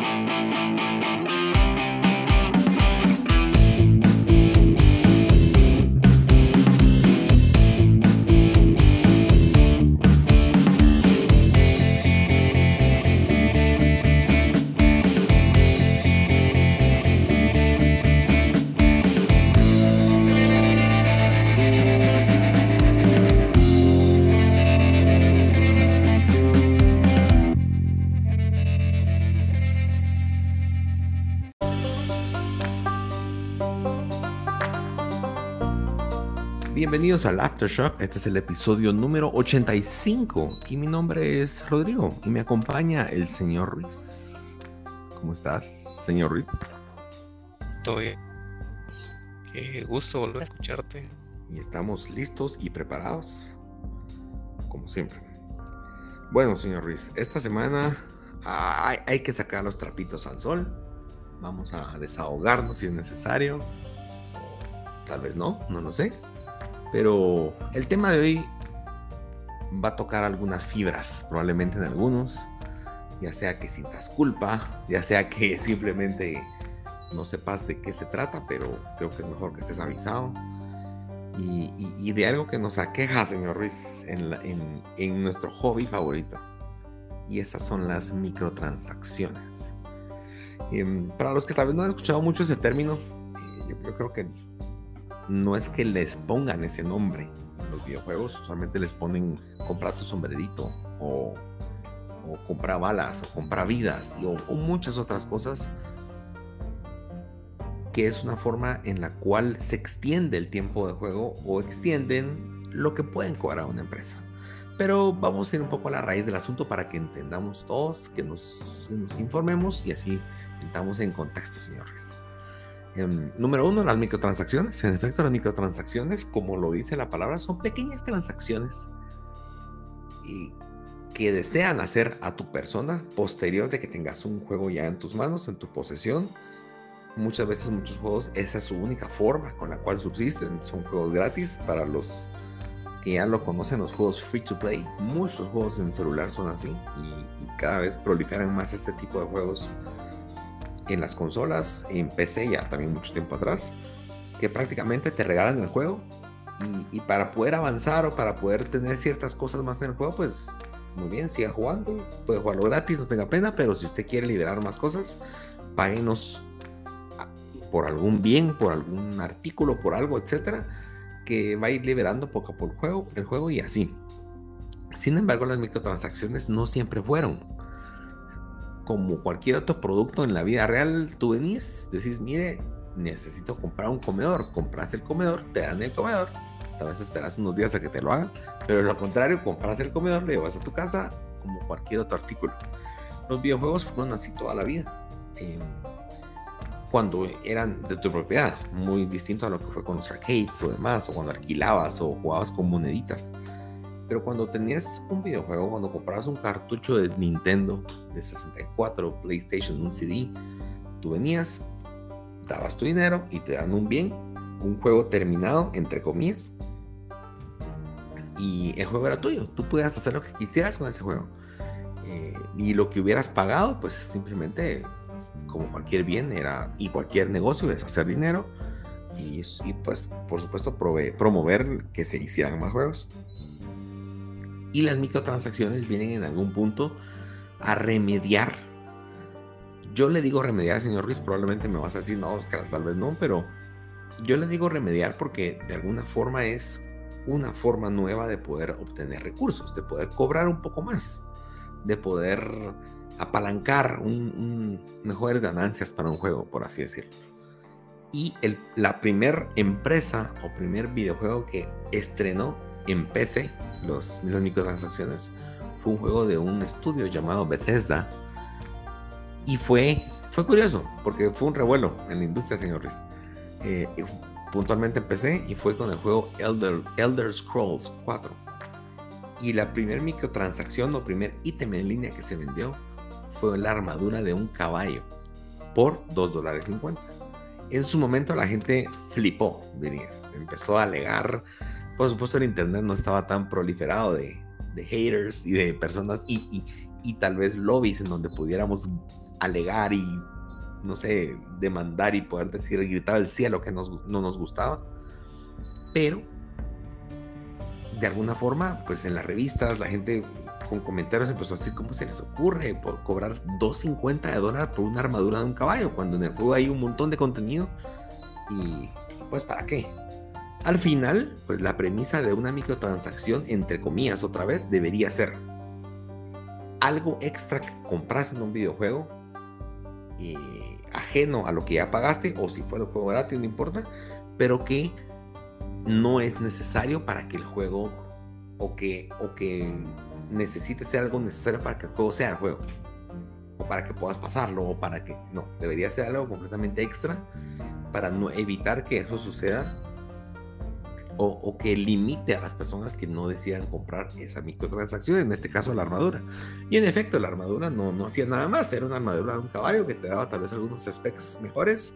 Música Bienvenidos al Aftershock. Este es el episodio número 85. Y mi nombre es Rodrigo y me acompaña el señor Ruiz. ¿Cómo estás, señor Ruiz? Todo bien. Qué gusto volver a escucharte. Y estamos listos y preparados, como siempre. Bueno, señor Ruiz, esta semana hay, hay que sacar los trapitos al sol. Vamos a desahogarnos si es necesario. Tal vez no, no lo sé. Pero el tema de hoy va a tocar algunas fibras, probablemente en algunos, ya sea que sientas culpa, ya sea que simplemente no sepas de qué se trata, pero creo que es mejor que estés avisado. Y, de algo que nos aqueja, señor Ruiz, en, nuestro hobby favorito. Y esas son las microtransacciones. Em, para los que tal vez no han escuchado mucho ese término, eh, yo creo que no es que les pongan ese nombre en los videojuegos, usualmente les ponen compra tu sombrerito o, o compra balas o compra vidas o, muchas otras cosas que es una forma en la cual se extiende el tiempo de juego o extienden lo que pueden cobrar una empresa. Pero vamos a ir un poco a la raíz del asunto para que entendamos todos, que nos, informemos y así entramos en contexto, señores. Em, número uno, las microtransacciones. En efecto, las microtransacciones, como lo dice la palabra, son pequeñas transacciones y que desean hacer a tu persona posterior de que tengas un juego ya en tus manos, en tu posesión. Muchas veces, muchos juegos, esa es su única forma con la cual subsisten. Son juegos gratis para los que ya lo conocen, los juegos free to play. Muchos juegos en celular son así y, y cada vez proliferan más este tipo de juegos en las consolas, en PC ya también mucho tiempo atrás, que prácticamente te regalan el juego y, para poder avanzar o para poder tener ciertas cosas más en el juego, pues muy bien, siga jugando, puede jugarlo gratis, no tenga pena, pero si usted quiere liberar más cosas, páguenos por algún bien, por algún artículo, por algo, etcétera, que va a ir liberando poco a poco el juego, el juego y así. Sin embargo, las microtransacciones no siempre fueron como cualquier otro producto en la vida real, tú venís, decís, mire, necesito comprar un comedor, compras el comedor, te dan el comedor, tal vez esperas unos días a que te lo hagan, pero lo contrario, compras el comedor, le llevas a tu casa como cualquier otro artículo. Los videojuegos fueron así toda la vida. Em, cuando eran de tu propiedad, muy distinto a lo que fue con los arcades o demás, o cuando alquilabas o jugabas con moneditas. Pero cuando tenías un videojuego, cuando comprabas un cartucho de Nintendo de 64, PlayStation, un CD, tú venías, dabas tu dinero y te dan un bien, un juego terminado, entre comillas. Y el juego era tuyo. Tú podías hacer lo que quisieras con ese juego. Eh, y lo que hubieras pagado, pues simplemente, como cualquier bien, era y cualquier negocio, es hacer dinero. Y, y pues, por supuesto, promover que se hicieran más juegos. Y las microtransacciones vienen en algún punto a remediar. Yo le digo remediar, señor Ruiz, probablemente me vas a decir, no, tal vez no, pero yo le digo remediar porque de alguna forma es una forma nueva de poder obtener recursos, de poder cobrar un poco más, de poder apalancar un, mejores ganancias para un juego, por así decirlo. Y el, la primera empresa o primer videojuego que estrenó en PC los, las microtransacciones fue un juego de un estudio llamado Bethesda. Y fue, fue curioso, porque fue un revuelo en la industria, señores. Eh, puntualmente empecé y fue con el juego Elder, Elder Scrolls 4. Y la primer microtransacción o primer ítem en línea que se vendió fue la armadura de un caballo por 2 dólares 50. En su momento la gente flipó, diría. Empezó a alegar por supuesto el internet no estaba tan proliferado de, haters y de personas y, y, tal vez lobbies en donde pudiéramos alegar y, no sé, demandar y poder decir, gritar al cielo que no nos gustaba. Pero, de alguna forma, pues en las revistas la gente con comentarios empezó a decir cómo se les ocurre por cobrar 2.50 de dólares por una armadura de un caballo, cuando en el juego hay un montón de contenido y pues para qué. Al final, pues la premisa de una microtransacción, entre comillas otra vez, debería ser algo extra que compras en un videojuego y ajeno a lo que ya pagaste o si fue el juego gratis, no importa, pero que no es necesario para que el juego o que, o que necesite ser algo necesario para que el juego sea el juego o para que puedas pasarlo o para que no, debería ser algo completamente extra para no evitar que eso suceda o, que limite a las personas que no decidan comprar esa microtransacción, en este caso la armadura. Y en efecto, la armadura no, no hacía nada más, era una armadura de un caballo que te daba tal vez algunos specs mejores,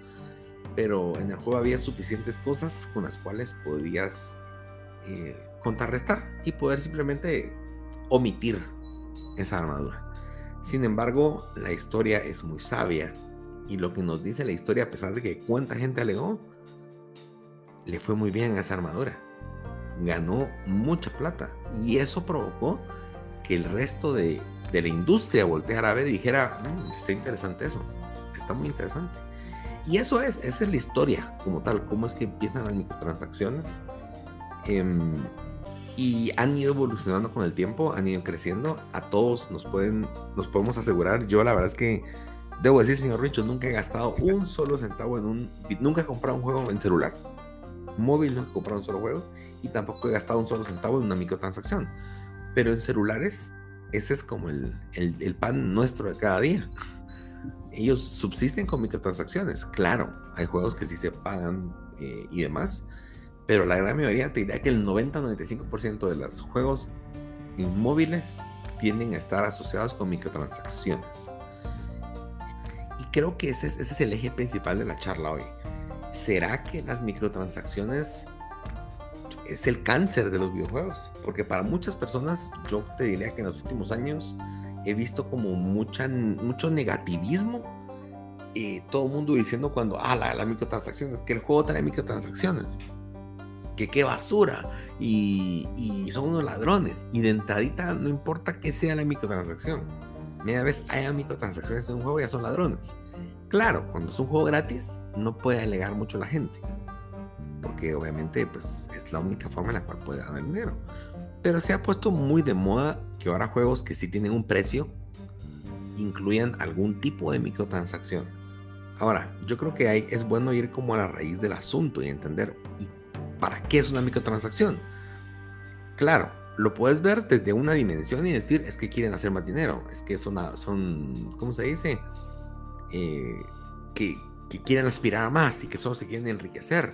pero en el juego había suficientes cosas con las cuales podías eh, contrarrestar y poder simplemente omitir esa armadura. Sin embargo, la historia es muy sabia y lo que nos dice la historia, a pesar de que cuánta gente alegó, le fue muy bien a esa armadura. Ganó mucha plata y eso provocó que el resto de, la industria volteara a ver y dijera, mm, está interesante eso, está muy interesante. Y eso es, esa es la historia como tal, cómo es que empiezan las microtransacciones. Em, y han ido evolucionando con el tiempo, han ido creciendo. A todos nos pueden, nos podemos asegurar. Yo la verdad es que debo decir, señor Richo, nunca he gastado un solo centavo en un, nunca he comprado un juego en celular móvil no he comprado un solo juego y tampoco he gastado un solo centavo en una microtransacción. Pero en celulares, ese es como el, el, pan nuestro de cada día. Ellos subsisten con microtransacciones. Claro, hay juegos que sí se pagan eh, y demás, pero la gran mayoría te diría que el 90-95% de los juegos inmóviles tienden a estar asociados con microtransacciones. Y creo que ese, ese es el eje principal de la charla hoy ¿será que las microtransacciones es el cáncer de los videojuegos? Porque para muchas personas, yo te diría que en los últimos años he visto como mucha, mucho negativismo. Y todo el mundo diciendo cuando, ah, las microtransacciones, que el juego trae microtransacciones, que qué basura, y, son unos ladrones. Y de entradita, no importa que sea la microtransacción, media vez haya microtransacciones en un juego, ya son ladrones. Claro, cuando es un juego gratis, no puede alegar mucho la gente. Porque obviamente pues, es la única forma en la cual puede ganar dinero. Pero se ha puesto muy de moda que ahora juegos que sí tienen un precio incluyan algún tipo de microtransacción. Ahora, yo creo que hay, es bueno ir como a la raíz del asunto y entender ¿y para qué es una microtransacción. Claro, lo puedes ver desde una dimensión y decir es que quieren hacer más dinero, es que son, son ¿cómo se dice? Eh, que, quieren aspirar a más y que solo se quieren enriquecer.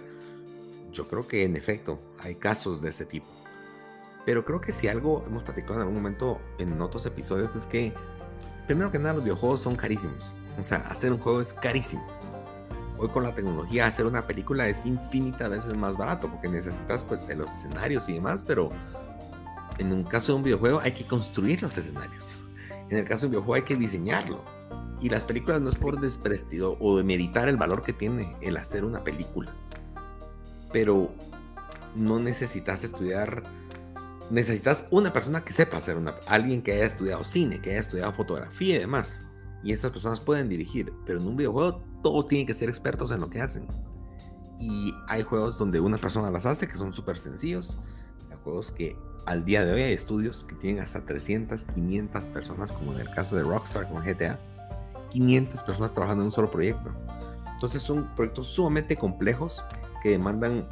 Yo creo que en efecto hay casos de ese tipo. Pero creo que si algo hemos platicado en algún momento en otros episodios es que, primero que nada, los videojuegos son carísimos. O sea, hacer un juego es carísimo. Hoy con la tecnología hacer una película es infinita veces más barato porque necesitas pues los escenarios y demás, pero en un caso de un videojuego hay que construir los escenarios. En el caso de un videojuego hay que diseñarlo. Y las películas no es por desprestido o de meditar el valor que tiene el hacer una película. Pero no necesitas estudiar. Necesitas una persona que sepa hacer una. Alguien que haya estudiado cine, que haya estudiado fotografía y demás. Y estas personas pueden dirigir. Pero en un videojuego todos tienen que ser expertos en lo que hacen. Y hay juegos donde una persona las hace que son súper sencillos. Hay juegos que al día de hoy hay estudios que tienen hasta 300, 500 personas, como en el caso de Rockstar con GTA 500 personas trabajando en un solo proyecto. Entonces son proyectos sumamente complejos que demandan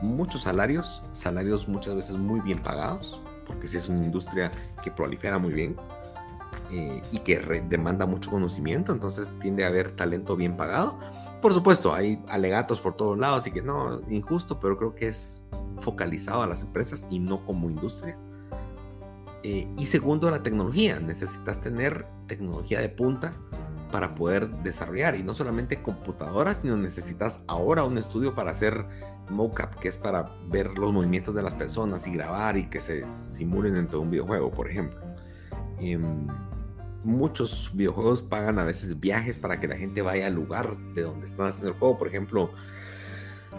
muchos salarios, salarios muchas veces muy bien pagados, porque si es una industria que prolifera muy bien eh, y que demanda mucho conocimiento, entonces tiende a haber talento bien pagado. Por supuesto, hay alegatos por todos lados y que no, injusto, pero creo que es focalizado a las empresas y no como industria. Eh, y segundo, la tecnología. Necesitas tener tecnología de punta para poder desarrollar y no solamente computadoras, sino necesitas ahora un estudio para hacer mocap, que es para ver los movimientos de las personas y grabar y que se simulen dentro de un videojuego, por ejemplo. Em, muchos videojuegos pagan a veces viajes para que la gente vaya al lugar de donde están haciendo el juego. Por ejemplo,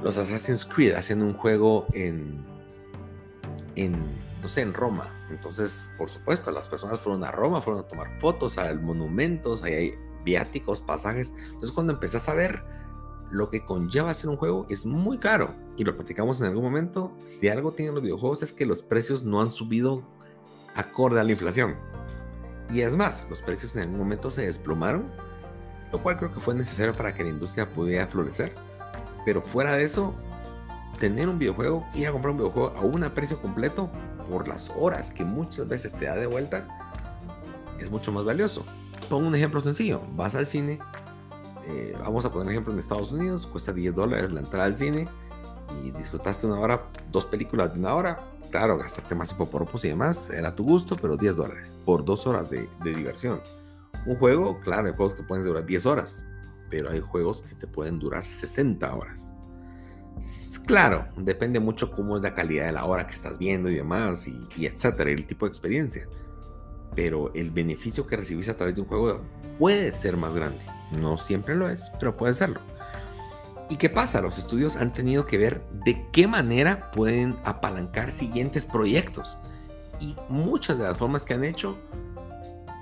los Assassin's Creed hacen un juego en, en no sé, en Roma. Entonces, por supuesto, las personas fueron a Roma, fueron a tomar fotos, a monumentos, ahí hay viáticos, pasajes. Entonces, cuando empezás a ver lo que conlleva hacer un juego, es muy caro. Y lo platicamos en algún momento. Si algo tienen los videojuegos es que los precios no han subido acorde a la inflación. Y es más, los precios en algún momento se desplomaron, lo cual creo que fue necesario para que la industria pudiera florecer. Pero fuera de eso, tener un videojuego, ir a comprar un videojuego a un precio completo por las horas que muchas veces te da de vuelta, es mucho más valioso. Pongo un ejemplo sencillo, vas al cine, eh, vamos a poner un ejemplo en Estados Unidos, cuesta 10 dólares la entrada al cine y disfrutaste una hora, dos películas de una hora, claro, gastaste más hipopóropos y demás, era tu gusto, pero 10 dólares por dos horas de, de diversión. Un juego, claro, hay juegos que pueden durar 10 horas, pero hay juegos que te pueden durar 60 horas. Claro, depende mucho cómo es la calidad de la hora que estás viendo y demás, y, etcétera, el tipo de experiencia. Pero el beneficio que recibís a través de un juego puede ser más grande. No siempre lo es, pero puede serlo. ¿Y qué pasa? Los estudios han tenido que ver de qué manera pueden apalancar siguientes proyectos. Y muchas de las formas que han hecho,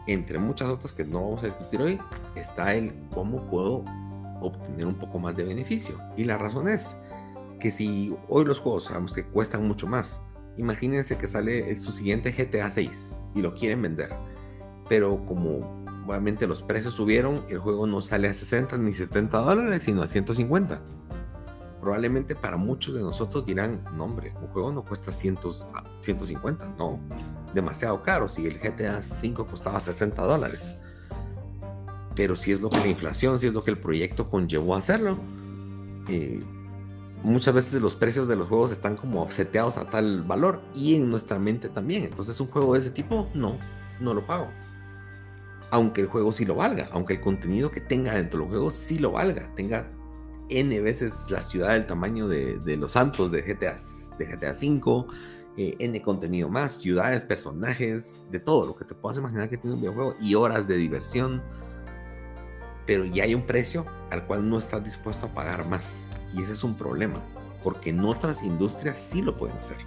entre muchas otras que no vamos a discutir hoy, está el cómo puedo obtener un poco más de beneficio. Y la razón es, que si hoy los juegos sabemos que cuestan mucho más, imagínense que sale su siguiente GTA 6 y lo quieren vender, pero como obviamente los precios subieron, el juego no sale a 60 ni 70 dólares, sino a 150. Probablemente para muchos de nosotros dirán, no hombre, un juego no cuesta 150, no, demasiado caro, si el GTA 5 costaba 60 dólares. Pero si es lo que la inflación, si es lo que el proyecto conllevó a hacerlo, eh, muchas veces los precios de los juegos están como seteados a tal valor y en nuestra mente también. Entonces un juego de ese tipo, no, no lo pago. Aunque el juego sí lo valga, aunque el contenido que tenga dentro del juego sí lo valga, tenga N veces la ciudad del tamaño de, los santos de GTA, de GTA V, eh, N contenido más, ciudades, personajes, de todo lo que te puedas imaginar que tiene un videojuego y horas de diversión. Pero ya hay un precio al cual no estás dispuesto a pagar más. Y ese es un problema, porque en otras industrias sí lo pueden hacer.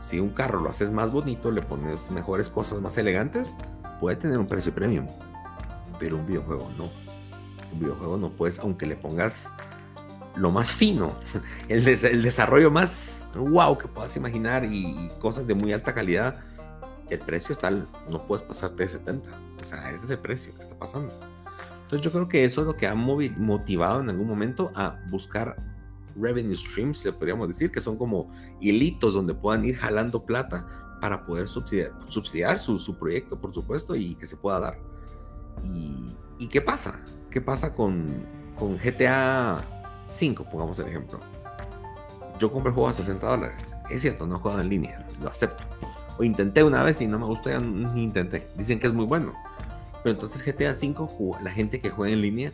Si un carro lo haces más bonito, le pones mejores cosas más elegantes, puede tener un precio premium. Pero un videojuego no. Un videojuego no puedes, aunque le pongas lo más fino, el, desarrollo más wow que puedas imaginar y, cosas de muy alta calidad, el precio está, no puedes pasarte de 70. O sea, ese es el precio que está pasando. Entonces yo creo que eso es lo que ha motivado en algún momento a buscar revenue streams, le podríamos decir, que son como hilitos donde puedan ir jalando plata para poder subsidiar, su, proyecto, por supuesto, y que se pueda dar. ¿Y, qué pasa? ¿Qué pasa con, con GTA 5, pongamos el ejemplo? Yo compré el juego a 60 dólares. Es cierto, no he jugado en línea, lo acepto. O intenté una vez y no me gustó, ya ni intenté. Dicen que es muy bueno. Pero entonces GTA V, la gente que juega en línea,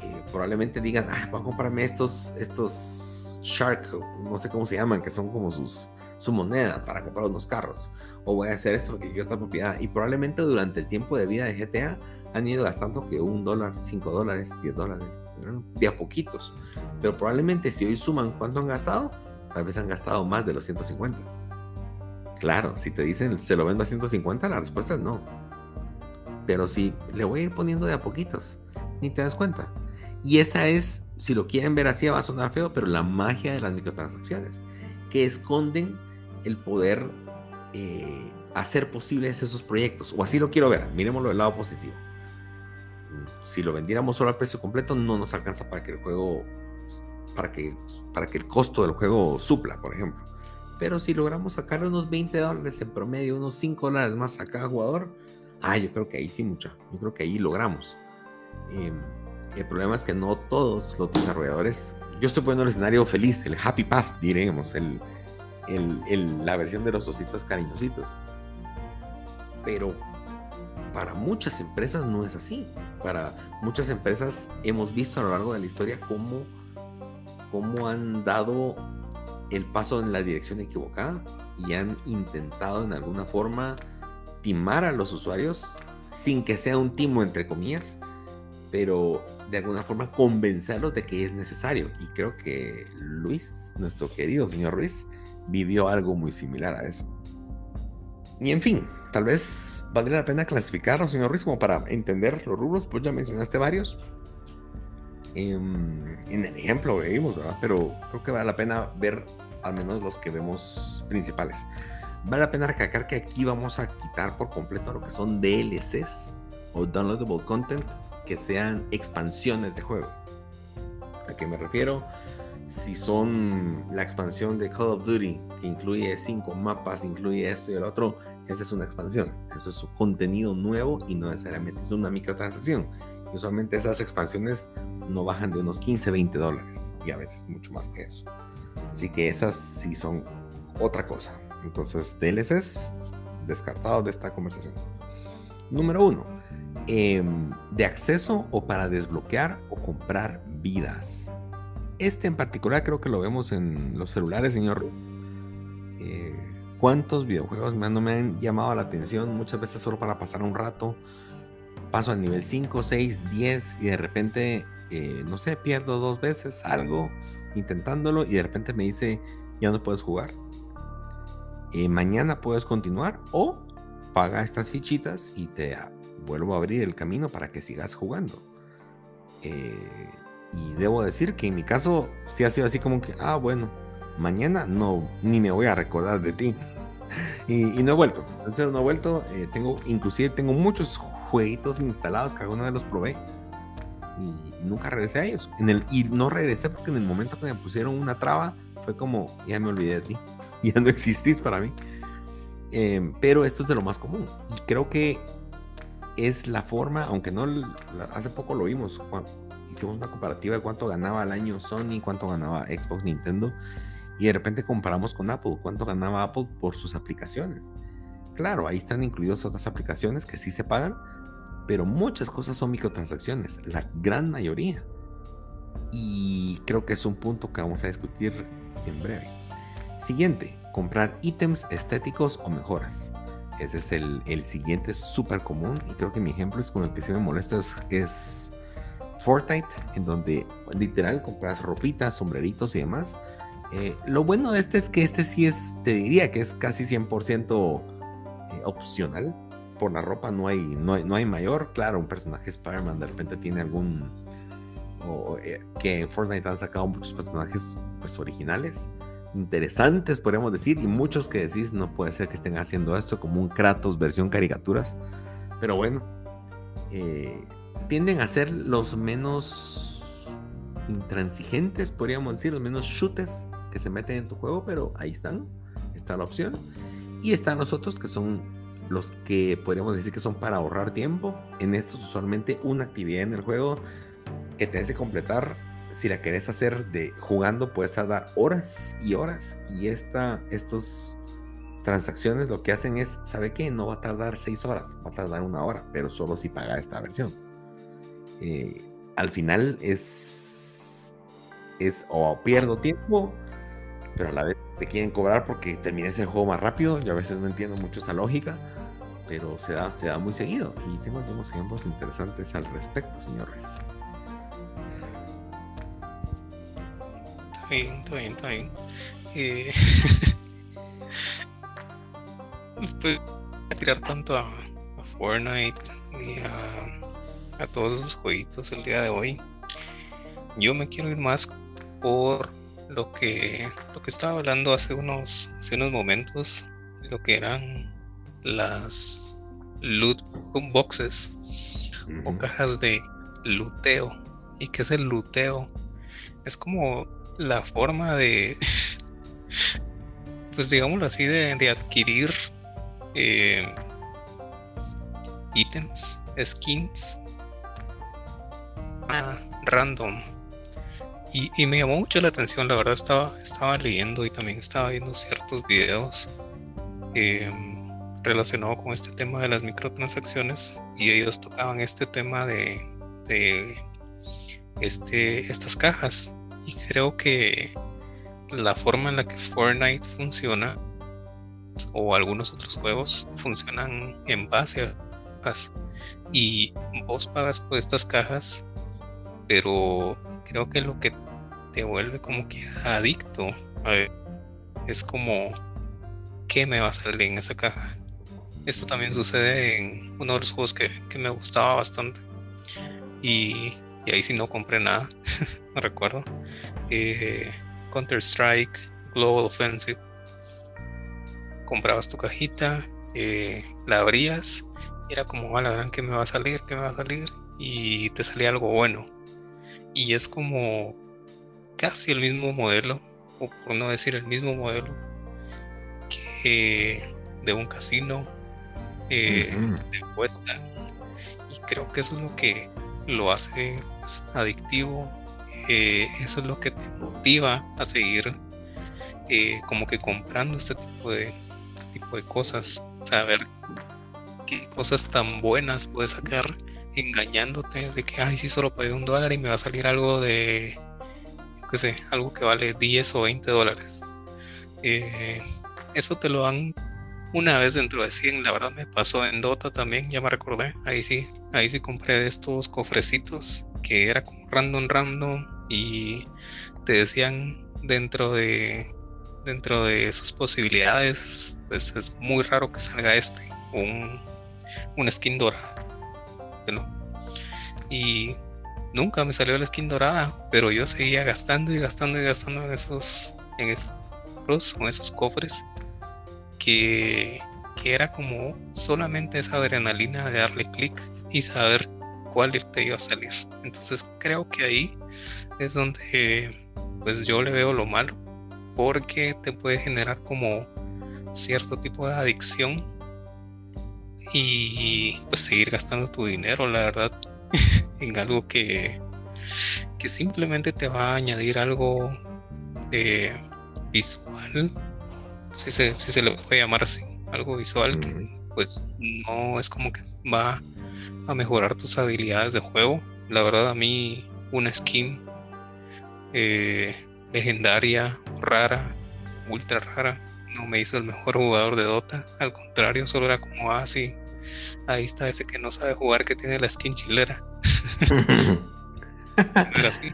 eh, probablemente digan, ah, voy a comprarme estos, estos Shark, no sé cómo se llaman, que son como sus, su moneda para comprar unos carros. O voy a hacer esto porque quiero otra propiedad. Y probablemente durante el tiempo de vida de GTA han ido gastando que un dólar, cinco dólares, diez dólares, de a poquitos. Pero probablemente si hoy suman cuánto han gastado, tal vez han gastado más de los 150. Claro, si te dicen se lo vendo a 150, la respuesta es no pero si le voy a ir poniendo de a poquitos, ni te das cuenta. Y esa es, si lo quieren ver así, va a sonar feo, pero la magia de las microtransacciones, que esconden el poder eh, hacer posibles esos proyectos. O así lo quiero ver, miremoslo del lado positivo. Si lo vendiéramos solo al precio completo, no nos alcanza para que el juego, para que, para que el costo del juego supla, por ejemplo. Pero si logramos sacarle unos 20 dólares en promedio, unos 5 dólares más a cada jugador, Ah, yo creo que ahí sí mucha. Yo creo que ahí logramos. Em, el problema es que no todos los desarrolladores. Yo estoy poniendo el escenario feliz, el happy path, diremos, el, el, la versión de los ositos cariñositos. Pero para muchas empresas no es así. Para muchas empresas hemos visto a lo largo de la historia cómo, cómo han dado el paso en la dirección equivocada y han intentado en alguna forma timar a los usuarios sin que sea un timo entre comillas, pero de alguna forma convencerlos de que es necesario. Y creo que Luis, nuestro querido señor Ruiz, vivió algo muy similar a eso. Y en fin, tal vez valdría la pena clasificarlo, señor Ruiz, como para entender los rubros, pues ya mencionaste varios. En, en el ejemplo vimos, ¿verdad? Pero creo que vale la pena ver al menos los que vemos principales. Vale la pena recalcar que aquí vamos a quitar por completo lo que son DLCs o Downloadable Content que sean expansiones de juego. ¿A qué me refiero? Si son la expansión de Call of Duty, que incluye cinco mapas, incluye esto y el otro, esa es una expansión. Eso es contenido nuevo y no necesariamente es una microtransacción. usualmente esas expansiones no bajan de unos 15, 20 dólares y a veces mucho más que eso. Así que esas sí son otra cosa. Entonces, DLCs descartados de esta conversación. Número uno, em, de acceso o para desbloquear o comprar vidas. Este en particular creo que lo vemos en los celulares, señor. Eh, ¿Cuántos videojuegos no me han llamado la atención? Muchas veces solo para pasar un rato. Paso al nivel 5, 6, 10 y de repente, eh, no sé, pierdo dos veces algo intentándolo y de repente me dice, ya no puedes jugar. Eh, mañana puedes continuar o paga estas fichitas y te vuelvo a abrir el camino para que sigas jugando. Eh, y debo decir que en mi caso sí ha sido así como que, ah, bueno, mañana no, ni me voy a recordar de ti. y, no he vuelto. Entonces no he vuelto. Eh, tengo, inclusive tengo muchos jueguitos instalados que alguna vez los probé. Y, nunca regresé a ellos. En el, y no regresé porque en el momento que me pusieron una traba fue como, ya me olvidé de ti. ya no existís para mí. Em, pero esto es de lo más común. Y creo que es la forma, aunque no hace poco lo vimos, hicimos una comparativa de cuánto ganaba al año Sony, cuánto ganaba Xbox, Nintendo, y de repente comparamos con Apple, cuánto ganaba Apple por sus aplicaciones. Claro, ahí están incluidas otras aplicaciones que sí se pagan, pero muchas cosas son microtransacciones, la gran mayoría. Y creo que es un punto que vamos a discutir en breve. Siguiente, comprar ítems estéticos o mejoras. Ese es el, siguiente súper común y creo que mi ejemplo es con el que sí me molesto es, es Fortnite, en donde literal compras ropitas, sombreritos y demás. Eh, lo bueno de este es que este sí es, te diría que es casi 100% eh, opcional. Por la ropa no hay, no hay, no hay mayor. Claro, un personaje Spider-Man de repente tiene algún... O, eh, que en Fortnite han sacado muchos personajes pues originales interesantes, podríamos decir, y muchos que decís, no puede ser que estén haciendo esto como un Kratos versión caricaturas, pero bueno, eh, tienden a ser los menos intransigentes, podríamos decir, los menos chutes que se meten en tu juego, pero ahí están, está la opción. Y están los otros que son los que podríamos decir que son para ahorrar tiempo. En estos usualmente una actividad en el juego que te hace completar si la querés hacer de jugando, puedes tardar horas y horas. Y esta, estas transacciones lo que hacen es, ¿sabe qué? No va a tardar seis horas, va a tardar una hora, pero solo si paga esta versión. Eh, al final es, es o pierdo tiempo, pero a la vez te quieren cobrar porque termines el juego más rápido. Yo a veces no entiendo mucho esa lógica, pero se da, se da muy seguido. Y tengo algunos ejemplos interesantes al respecto, señores. Bien, está bien, está bien. Eh, pues a tirar tanto a, Fortnite y a, a, todos esos jueguitos el día de hoy. Yo me quiero ir más por lo que lo que estaba hablando hace unos, hace unos momentos de lo que eran las loot boxes o cajas de luteo. ¿Y qué es el luteo? Es como la forma de, pues digámoslo así, de, adquirir eh, ítems, skins random. Y, me llamó mucho la atención, la verdad estaba, estaba leyendo y también estaba viendo ciertos videos eh, relacionados con este tema de las microtransacciones y ellos tocaban este tema de, de este, estas cajas y creo que la forma en la que Fortnite funciona o algunos otros juegos funcionan en base cajas y vos pagas por estas cajas, pero creo que lo que te vuelve como que adicto es como qué me va a salir en esa caja. Esto también sucede en uno de los juegos que, me gustaba bastante. Y, ahí sí no compré nada, no recuerdo. Eh, Counter Strike, Global Offensive. Comprabas tu cajita, eh, la abrías y era como, a la gran que me va a salir, que me va a salir. Y te salía algo bueno. Y es como casi el mismo modelo, o por no decir el mismo modelo, que de un casino eh, de apuesta. Y creo que eso es lo que lo hace adictivo. Eh, eso es lo que te motiva a seguir eh, como que comprando este tipo de este tipo de cosas. Saber qué cosas tan buenas puedes sacar engañándote de que ay si solo pagué un dólar y me va a salir algo de qué sé, algo que vale 10 o 20 dólares. eso te lo dan una vez dentro de 100, la verdad me pasó en Dota también, ya me recordé. Ahí sí, ahí sí compré de estos cofrecitos que era como random random y te decían dentro de dentro de sus posibilidades, pues es muy raro que salga este, un, un skin dorada. Y nunca me salió la skin dorada, pero yo seguía gastando y gastando y gastando en esos, en esos, con esos cofres que, era como solamente esa adrenalina de darle clic y saber cuál te iba a salir. Entonces creo que ahí es donde pues yo le veo lo malo porque te puede generar como cierto tipo de adicción y pues seguir gastando tu dinero, la verdad, en algo que, que simplemente te va a añadir algo eh, visual si se, se le puede llamar así, algo visual que pues no es como que va a mejorar tus habilidades de juego. La verdad a mí una skin eh, legendaria, rara, ultra rara, no me hizo el mejor jugador de Dota. Al contrario, solo era como así. Ah, ahí está ese que no sabe jugar que tiene la skin chilera. era así.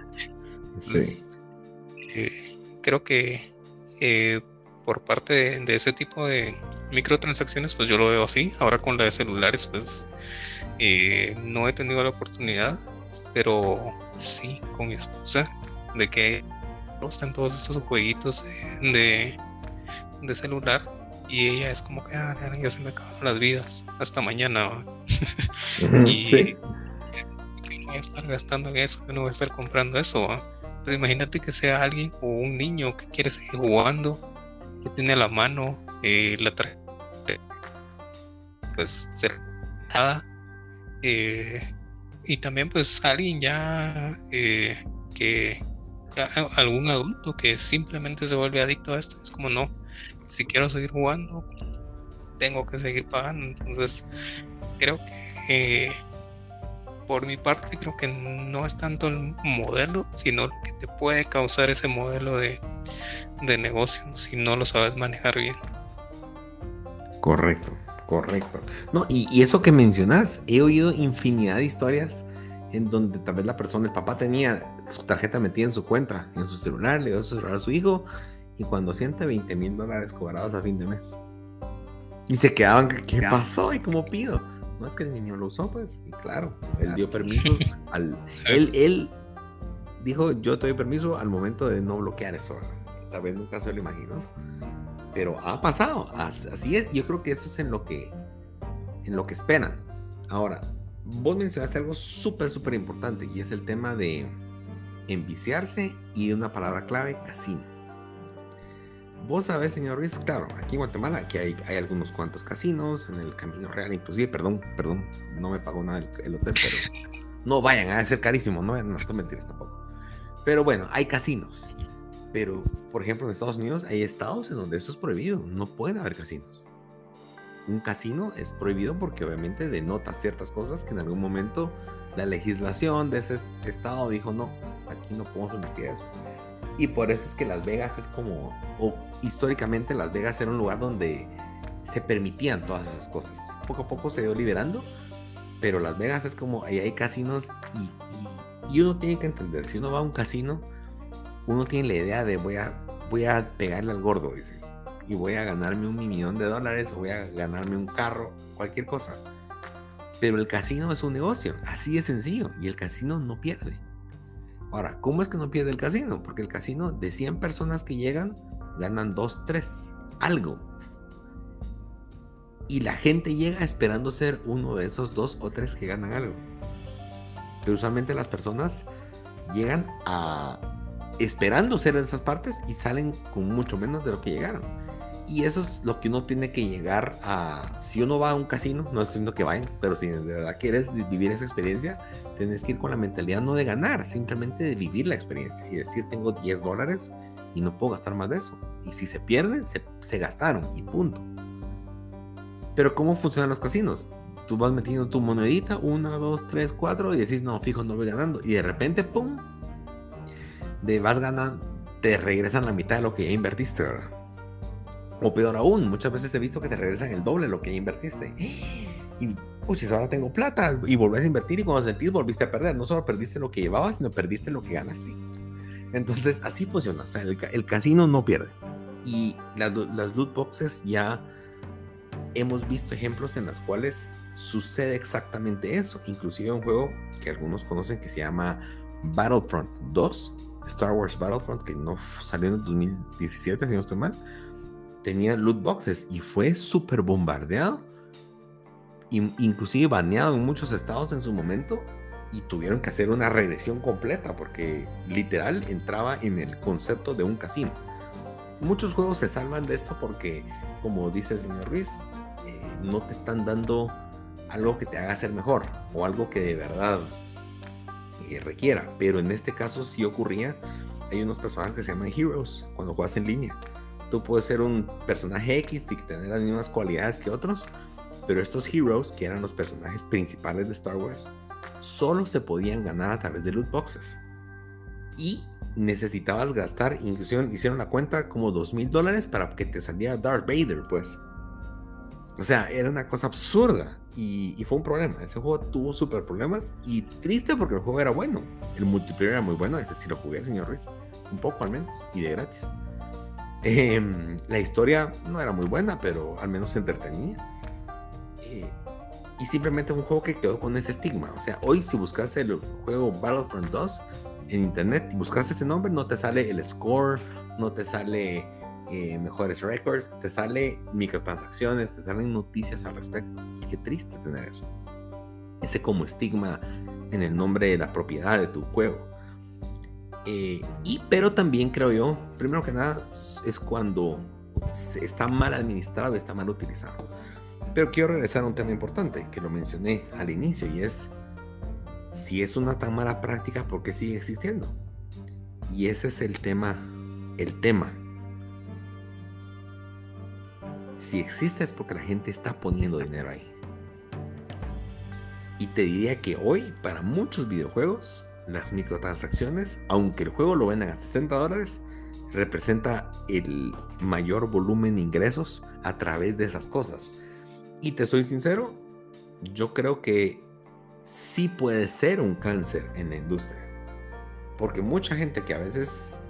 Eh, creo que eh, por parte de, ese tipo de microtransacciones, pues yo lo veo así. Ahora con la de celulares, pues eh, no he tenido la oportunidad, pero sí con mi esposa, de que están todos estos jueguitos de, de, celular y ella es como que ah, ya se me acabaron las vidas hasta mañana y no voy a estar gastando en eso no voy a estar comprando eso pero imagínate que sea alguien o un niño que quiere seguir jugando que tiene la mano eh, la tarjeta pues cerrada eh, y también pues alguien ya eh, que algún adulto que simplemente se vuelve adicto a esto es como no si quiero seguir jugando tengo que seguir pagando entonces creo que por mi parte creo que no es tanto el modelo sino lo que te puede causar ese modelo de de negocio si no lo sabes manejar bien. Correcto, correcto. No, y, eso que mencionas, he oído infinidad de historias en donde tal vez la persona, el papá tenía su tarjeta metida en su cuenta, en su celular, le dio su celular a su hijo, y cuando siente 20 mil dólares cobrados a fin de mes. Y se quedaban, ¿qué pasó? ¿Y cómo pido? No es que el niño lo usó, pues, y claro, él dio permisos al. Él, él dijo, yo te doy permiso al momento de no bloquear eso, tal vez nunca se lo imaginó. Pero ha pasado, así es. Yo creo que eso es en lo que, en lo que esperan. Ahora, vos mencionaste algo súper, súper importante y es el tema de enviciarse y una palabra clave, casino. Vos sabés, señor Ruiz, claro, aquí en Guatemala aquí hay, hay, algunos cuantos casinos, en el Camino Real, inclusive, perdón, perdón, no me pagó nada el, hotel, pero no vayan a ser carísimos, no, no son mentiras tampoco. Pero bueno, hay casinos. Pero, por ejemplo, en Estados Unidos hay estados en donde eso es prohibido. No pueden haber casinos. Un casino es prohibido porque obviamente denota ciertas cosas que en algún momento la legislación de ese estado dijo, no, aquí no podemos permitir eso. Y por eso es que Las Vegas es como, o históricamente Las Vegas era un lugar donde se permitían todas esas cosas. Poco a poco se dio liberando, Pero Las Vegas es como, ahí hay casinos y, y, uno tiene que entender, si uno va a un casino, uno tiene la idea de voy a, voy a pegarle al gordo, dice. Y voy a ganarme un millón de dólares o voy a ganarme un carro, cualquier cosa. Pero el casino es un negocio, así es sencillo. Y el casino no pierde. Ahora, ¿cómo es que no pierde el casino? Porque el casino de 100 personas que llegan, ganan 2, 3, algo. Y la gente llega esperando ser uno de esos dos o tres que ganan algo. Pero usualmente las personas llegan a esperando ser en esas partes y salen con mucho menos de lo que llegaron. Y eso es lo que uno tiene que llegar a. Si uno va a un casino, no estoy diciendo que vayan, pero si de verdad quieres vivir esa experiencia, tienes que ir con la mentalidad no de ganar, simplemente de vivir la experiencia y decir: Tengo 10 dólares y no puedo gastar más de eso. Y si se pierden, se, se gastaron y punto. Pero ¿cómo funcionan los casinos? Tú vas metiendo tu monedita, una, dos, tres, cuatro, y decís, no, fijo, no voy ganando. Y de repente, ¡pum! De vas ganando, te regresan la mitad de lo que ya invertiste, ¿verdad? O peor aún, muchas veces he visto que te regresan el doble de lo que ya invertiste. Y, pues, ahora tengo plata, y volvés a invertir, y cuando sentís, volviste a perder. No solo perdiste lo que llevabas, sino perdiste lo que ganaste. Entonces, así funciona. O sea, el, casino no pierde. Y las, las loot boxes ya hemos visto ejemplos en las cuales sucede exactamente eso. Inclusive un juego que algunos conocen que se llama Battlefront 2, Star Wars Battlefront, que no salió en el 2017, si no estoy mal, tenía loot boxes y fue súper bombardeado, inclusive baneado en muchos estados en su momento y tuvieron que hacer una regresión completa porque literal entraba en el concepto de un casino. Muchos juegos se salvan de esto porque, como dice el señor Ruiz, no te están dando algo que te haga ser mejor o algo que de verdad requiera. Pero en este caso sí ocurría. Hay unos personajes que se llaman Heroes cuando juegas en línea. Tú puedes ser un personaje X y tener las mismas cualidades que otros, pero estos Heroes, que eran los personajes principales de Star Wars, solo se podían ganar a través de loot boxes. Y necesitabas gastar, incluso hicieron la cuenta como dos mil dólares para que te saliera Darth Vader, pues. O sea, era una cosa absurda y, fue un problema. Ese juego tuvo súper problemas y triste porque el juego era bueno. El multiplayer era muy bueno, ese sí lo jugué, señor Ruiz. Un poco al menos y de gratis. Em, la historia no era muy buena, pero al menos se entretenía. Eh, y simplemente un juego que quedó con ese estigma. O sea, hoy si buscas el juego Battlefront 2 en internet y buscas ese nombre, no te sale el score, no te sale eh, mejores records, te sale microtransacciones, te salen noticias al respecto. Y qué triste tener eso. Ese como estigma en el nombre de la propiedad de tu juego. Eh, y pero también creo yo, primero que nada, es cuando está mal administrado, está mal utilizado. Pero quiero regresar a un tema importante que lo mencioné al inicio y es si es una tan mala práctica, ¿por qué sigue existiendo? Y ese es el tema, el tema si existe es porque la gente está poniendo dinero ahí. Y te diría que hoy, para muchos videojuegos, las microtransacciones, aunque el juego lo vendan a 60 dólares, representa el mayor volumen de ingresos a través de esas cosas. Y te soy sincero, yo creo que sí puede ser un cáncer en la industria. Porque mucha gente que a veces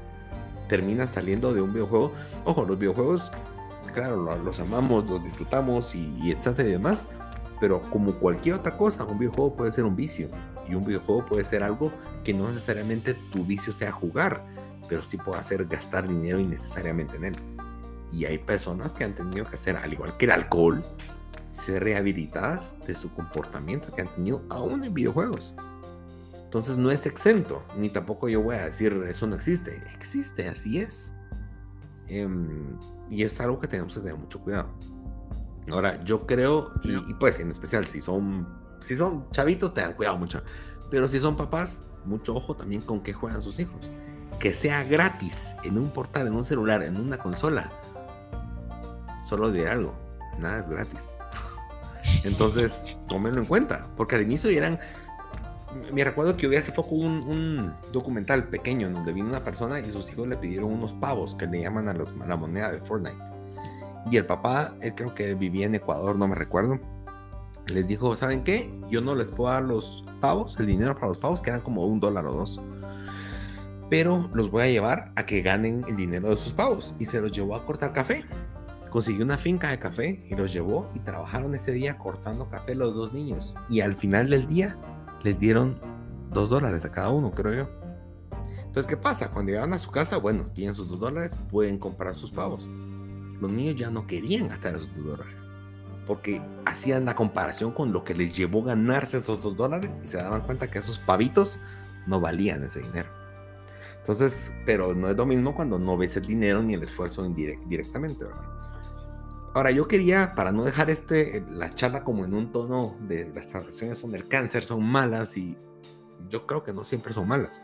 termina saliendo de un videojuego, ojo, los videojuegos claro, los amamos, los disfrutamos y, etcétera y demás, pero como cualquier otra cosa, un videojuego puede ser un vicio y un videojuego puede ser algo que no necesariamente tu vicio sea jugar, pero sí puede hacer gastar dinero innecesariamente en él. Y hay personas que han tenido que hacer, al igual que el alcohol, ser rehabilitadas de su comportamiento que han tenido aún en videojuegos. Entonces no es exento, ni tampoco yo voy a decir eso no existe. Existe, así es. Em, y es algo que tenemos que tener mucho cuidado. Ahora, yo creo, y, pues en especial si son, si son chavitos, tengan cuidado mucho. Pero si son papás, mucho ojo también con qué juegan sus hijos. Que sea gratis en un portal, en un celular, en una consola. Solo diré algo, nada es gratis. Entonces, tómenlo en cuenta, porque al inicio eran me recuerdo que vi hace poco un, documental pequeño en donde vino una persona y sus hijos le pidieron unos pavos que le llaman a, los, la moneda de Fortnite. Y el papá, él creo que vivía en Ecuador, no me recuerdo. les dijo, ¿saben qué? Yo no les puedo dar los pavos, el dinero para los pavos, que eran como un dólar o dos. Pero los voy a llevar a que ganen el dinero de sus pavos. Y se los llevó a cortar café. Consiguió una finca de café y los llevó y trabajaron ese día cortando café los dos niños. Y al final del día les dieron dos dólares a cada uno, creo yo. Entonces, ¿qué pasa? Cuando llegaron a su casa, bueno, tienen sus dos dólares, pueden comprar sus pavos. Los niños ya no querían gastar esos dos dólares porque hacían la comparación con lo que les llevó ganarse esos dos dólares y se daban cuenta que esos pavitos no valían ese dinero. Entonces, pero no es lo mismo cuando no ves el dinero ni el esfuerzo directamente, ¿verdad? Ahora, yo quería, para no dejar este, la charla como en un tono de las transacciones son del cáncer, son malas y yo creo que no siempre son malas.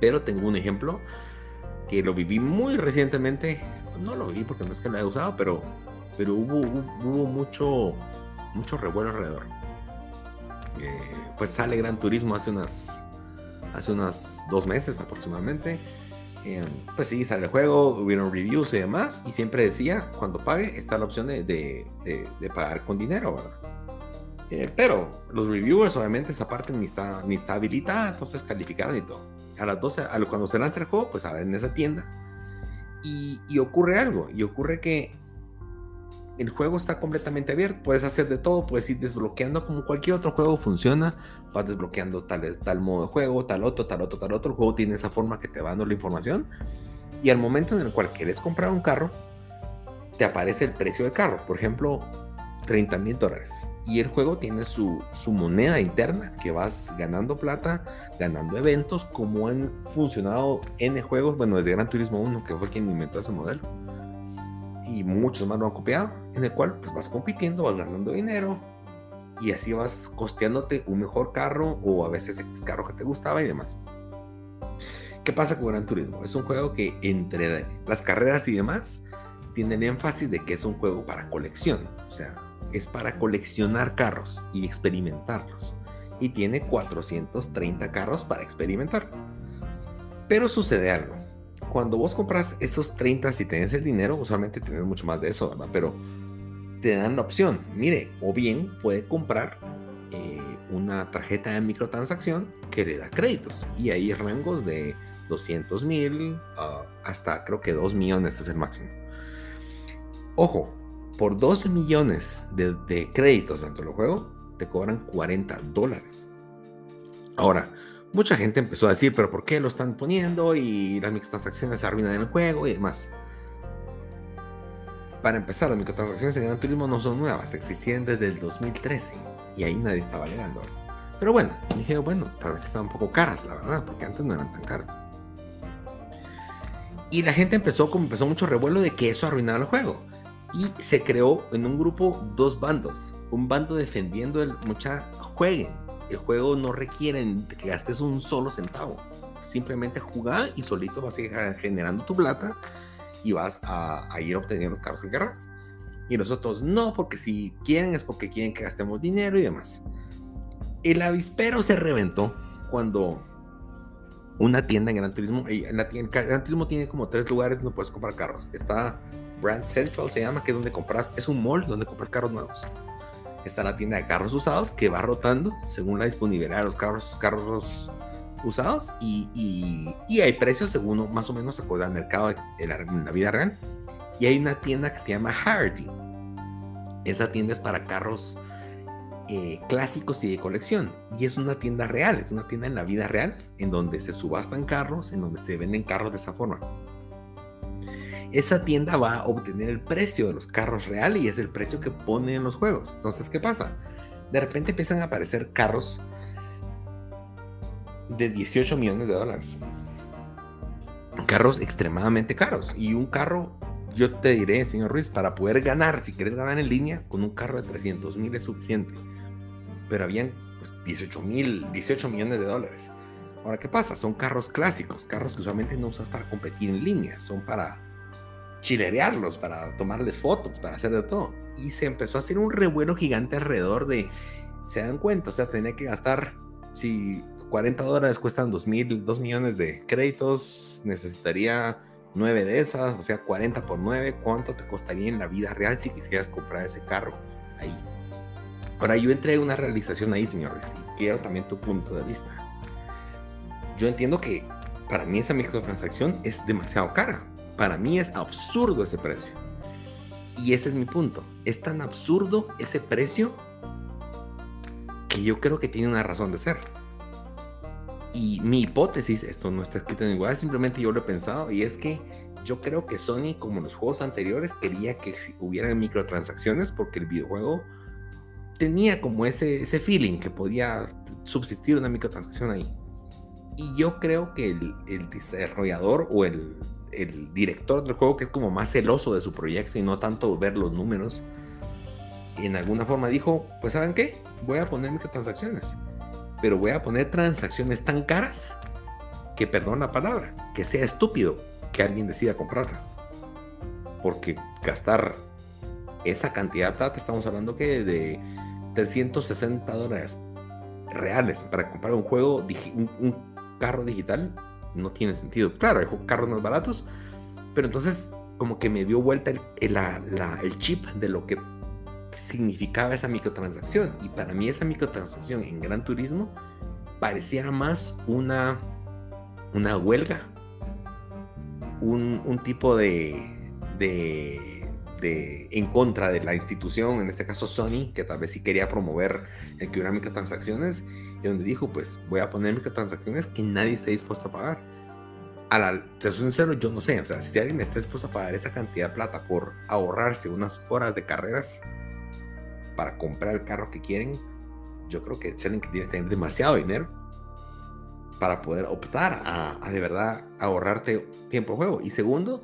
Pero tengo un ejemplo que lo viví muy recientemente. No lo viví porque no es que lo haya usado, pero pero hubo, hubo mucho, mucho revuelo alrededor. Eh, pues sale Gran Turismo hace unas, hace unos dos meses aproximadamente. Eh, pues sí, sale el juego, hubieron reviews y demás, y siempre decía, cuando pague está la opción de, de, pagar con dinero, ¿verdad? Eh, pero los reviewers obviamente esa parte ni está, ni está habilitada, entonces calificaron y todo. A las 12, a, cuando se lanza el juego, pues a en esa tienda. Y, y ocurre algo, y ocurre que el juego está completamente abierto, puedes hacer de todo, puedes ir desbloqueando como cualquier otro juego funciona, vas desbloqueando tal, modo de juego, tal otro, tal otro, tal otro, el juego tiene esa forma que te va dando la información y al momento en el cual quieres comprar un carro, te aparece el precio del carro, por ejemplo, 30 mil dólares. Y el juego tiene su, su moneda interna que vas ganando plata, ganando eventos, como han funcionado N juegos, bueno, desde Gran Turismo 1, que fue quien inventó ese modelo y muchos más lo han copiado, en el cual pues vas compitiendo, vas ganando dinero y así vas costeándote un mejor carro o a veces el carro que te gustaba y demás. ¿Qué pasa con Gran Turismo? Es un juego que entre las carreras y demás tienen énfasis de que es un juego para colección, o sea, es para coleccionar carros y experimentarlos. Y tiene 430 carros para experimentar. Pero sucede algo cuando vos compras esos 30, si tenés el dinero, usualmente tenés mucho más de eso, ¿verdad? Pero te dan la opción, mire, o bien puede comprar eh, una tarjeta de microtransacción que le da créditos. Y hay rangos de 200 mil ah, hasta creo que 2 millones es el máximo. Ojo, por 2 millones de, de créditos dentro del juego, te cobran 40 dólares. Ahora, mucha gente empezó a decir, pero ¿por qué lo están poniendo? Y las microtransacciones arruinan el juego y demás. Para empezar, las microtransacciones en Gran Turismo no son nuevas, existían desde el 2013 y ahí nadie estaba llegando. Pero bueno, dije, bueno, tal vez están un poco caras, la verdad, porque antes no eran tan caras. Y la gente empezó, como empezó mucho revuelo de que eso arruinaba el juego. Y se creó en un grupo dos bandos. Un bando defendiendo el mucha jueguen, el juego no requiere que gastes un solo centavo. Simplemente jugar y solito vas a ir generando tu plata y vas a, ir obteniendo los carros que querrás. Y nosotros no, porque si quieren es porque quieren que gastemos dinero y demás. El avispero se reventó cuando una tienda en Gran Turismo, en la tienda, Gran Turismo tiene como tres lugares donde puedes comprar carros. Está Brand Central, se llama, que es donde compras, es un mall donde compras carros nuevos está la tienda de carros usados que va rotando según la disponibilidad de los carros, carros usados y, hay precios según más o menos acorde al mercado en la, vida real. Y hay una tienda que se llama Hardy. Esa tienda es para carros eh, clásicos y de colección. Y es una tienda real, es una tienda en la vida real, en donde se subastan carros, en donde se venden carros de esa forma esa tienda va a obtener el precio de los carros real y es el precio que ponen en los juegos. Entonces, ¿qué pasa? De repente empiezan a aparecer carros de 18 millones de dólares. Carros extremadamente caros. Y un carro, yo te diré, señor Ruiz, para poder ganar, si quieres ganar en línea, con un carro de 300 mil es suficiente. Pero habían pues, 18 mil, 18 millones de dólares. Ahora, ¿qué pasa? Son carros clásicos, carros que usualmente no usas para competir en línea, son para chilerearlos, para tomarles fotos, para hacer de todo. Y se empezó a hacer un revuelo gigante alrededor de, se dan cuenta, o sea, tenía que gastar, si 40 dólares cuestan 2, mil, 2 millones de créditos, necesitaría 9 de esas, o sea, 40 por 9, ¿cuánto te costaría en la vida real si quisieras comprar ese carro ahí? Ahora yo entré a una realización ahí, señores, y quiero también tu punto de vista. Yo entiendo que para mí esa microtransacción es demasiado cara. Para mí es absurdo ese precio. Y ese es mi punto. Es tan absurdo ese precio que yo creo que tiene una razón de ser. Y mi hipótesis, esto no está escrito en igual, simplemente yo lo he pensado, y es que yo creo que Sony, como los juegos anteriores, quería que hubiera microtransacciones porque el videojuego tenía como ese, ese feeling que podía subsistir una microtransacción ahí. Y yo creo que el, el desarrollador o el, el, director del juego, que es como más celoso de su proyecto y no tanto ver los números, en alguna forma dijo, pues ¿saben qué? Voy a poner microtransacciones pero voy a poner transacciones tan caras que, perdón la palabra, que sea estúpido que alguien decida comprarlas. Porque gastar esa cantidad de plata, estamos hablando que de 360 dólares reales para comprar un juego, un, carro digital, no tiene sentido. Claro, hay carros más baratos, pero entonces como que me dio vuelta el, el chip de lo que significaba esa microtransacción. Y para mí esa microtransacción en Gran Turismo pareciera más una, una huelga, un, un tipo de, de, de, en contra de la institución, en este caso Sony, que tal vez sí quería promover el que hubiera microtransacciones, y donde dijo, pues voy a poner microtransacciones que nadie esté dispuesto a pagar. A la, te soy sincero, yo no sé, o sea, si alguien está dispuesto a pagar esa cantidad de plata por ahorrarse unas horas de carreras, para comprar el carro que quieren, yo creo que tienen que tener demasiado dinero para poder optar a, de verdad ahorrarte tiempo de juego. Y segundo,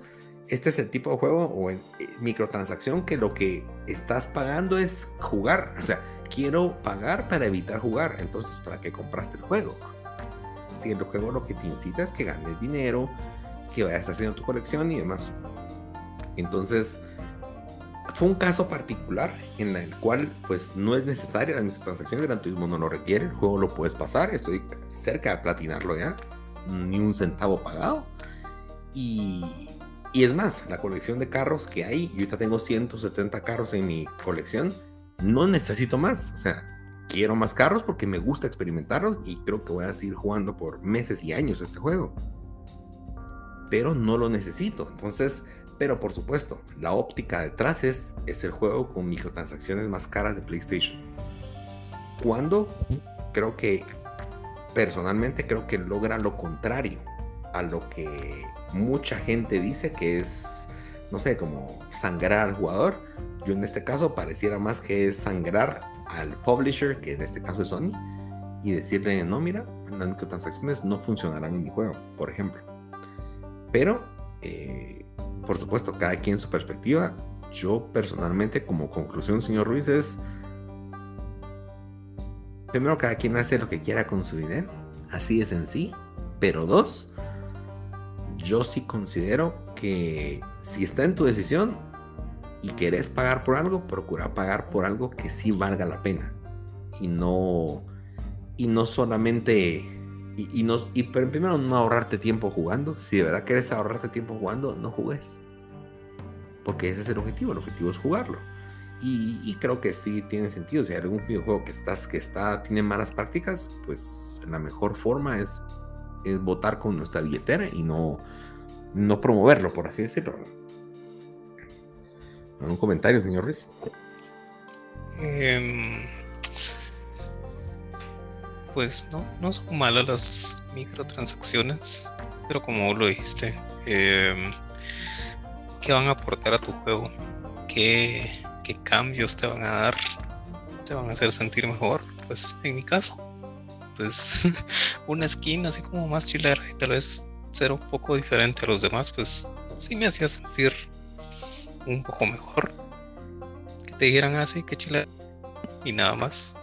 este es el tipo de juego o en, eh, microtransacción que lo que estás pagando es jugar. O sea, quiero pagar para evitar jugar. Entonces, ¿para qué compraste el juego? Si el juego lo que te incita es que ganes dinero, que vayas haciendo tu colección y demás. Entonces, fue un caso particular en el cual pues no es necesaria la transacción Gran Turismo no lo requiere, el juego lo puedes pasar, estoy cerca de platinarlo ya, ni un centavo pagado. Y, y es más, la colección de carros que hay, yo ahorita tengo 170 carros en mi colección, no necesito más, o sea, quiero más carros porque me gusta experimentarlos y creo que voy a seguir jugando por meses y años este juego. Pero no lo necesito, entonces pero por supuesto, la óptica detrás es, es el juego con microtransacciones más caras de PlayStation. Cuando creo que, personalmente creo que logra lo contrario a lo que mucha gente dice que es, no sé, como sangrar al jugador. Yo en este caso pareciera más que sangrar al publisher, que en este caso es Sony, y decirle, no, mira, las microtransacciones no funcionarán en mi juego, por ejemplo. Pero eh, por supuesto, cada quien su perspectiva. Yo personalmente, como conclusión, señor Ruiz, es, primero, cada quien hace lo que quiera con su dinero, así es en sí, pero dos, yo sí considero que si está en tu decisión y querés pagar por algo, procura pagar por algo que sí valga la pena y no y no solamente y, no, y pero primero no ahorrarte tiempo jugando. Si de verdad quieres ahorrarte tiempo jugando, no jugues. Porque ese es el objetivo, el objetivo es jugarlo. Y, creo que sí tiene sentido. Si hay algún videojuego que estás, que está, tiene malas prácticas, pues la mejor forma es, es votar con nuestra billetera y no, no promoverlo, por así decirlo. ¿Algún comentario, señor Ruiz? Em, pues no, no son malas las microtransacciones, pero como lo dijiste, em, ¿qué van a aportar a tu juego? ¿Qué, cambios te van a dar? ¿Te van a hacer sentir mejor? Pues en mi caso, pues una skin así como más chilera y tal vez ser un poco diferente a los demás, pues sí me hacía sentir un poco mejor. Que te dijeran así, ah, que chilera y nada más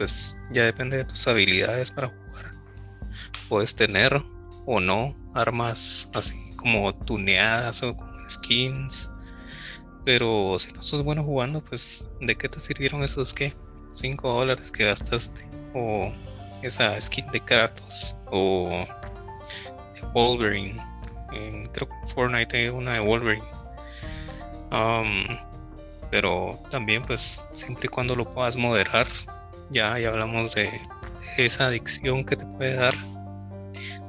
pues ya depende de tus habilidades para jugar. Puedes tener o no armas así como tuneadas o skins. Pero si no sos bueno jugando, pues ¿de qué te sirvieron esos qué? 5 dólares que gastaste. O esa skin de Kratos. O de Wolverine. creo que en Fortnite hay una de Wolverine. Um, pero también pues siempre y cuando lo puedas moderar, ya, ya hablamos de, esa adicción que te puede dar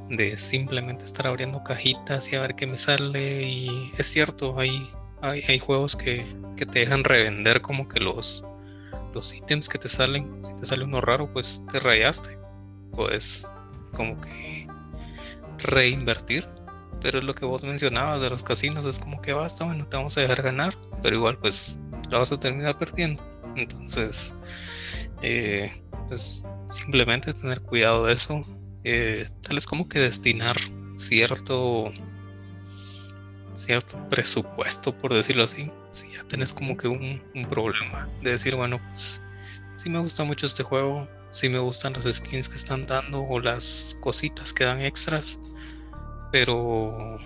de simplemente estar abriendo cajitas y a ver qué me sale y es cierto, hay, hay, hay juegos que, que, te dejan revender como que los, los ítems que te salen, si te sale uno raro pues te rayaste, puedes como que reinvertir pero lo que vos mencionabas de los casinos, es como que basta, bueno, te vamos a dejar ganar, pero igual pues la vas a terminar perdiendo. Entonces, eh, pues simplemente tener cuidado de eso, eh, tal es como que destinar cierto cierto presupuesto, por decirlo así, si ya tenés como que un, un problema de decir, bueno, pues si me gusta mucho este juego, si me gustan las skins que están dando o las cositas que dan extras, pero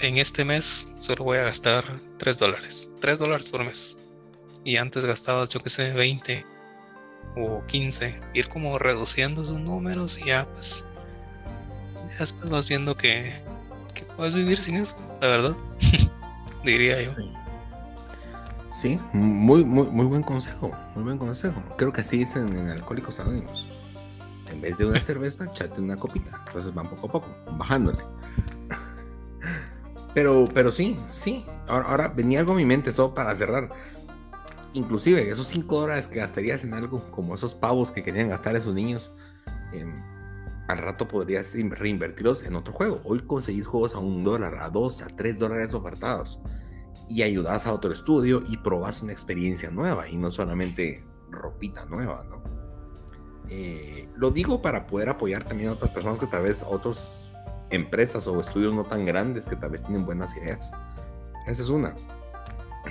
en este mes solo voy a gastar 3 dólares. 3 dólares por mes. Y antes gastabas, yo que sé, 20 o 15. Ir como reduciendo esos números y ya pues. Después vas viendo que, que puedes vivir sin eso, la verdad. Diría yo. Sí. Muy, muy, muy buen consejo. Muy buen consejo. Creo que así dicen en Alcohólicos Anónimos en vez de una cerveza, echate una copita. Entonces van poco a poco, bajándole. Pero, pero sí, sí. Ahora, venía algo a mi mente, solo para cerrar. Inclusive, esos 5 dólares que gastarías en algo, como esos pavos que querían gastar esos niños, em, al rato podrías reinvertirlos en otro juego. Hoy conseguís juegos a un dólar, a dos, a tres dólares ofertados. Y ayudas a otro estudio y probas una experiencia nueva y no solamente ropita nueva, ¿no? Eh, lo digo para poder apoyar también a otras personas que tal vez, otras empresas o estudios no tan grandes que tal vez tienen buenas ideas. Esa es una.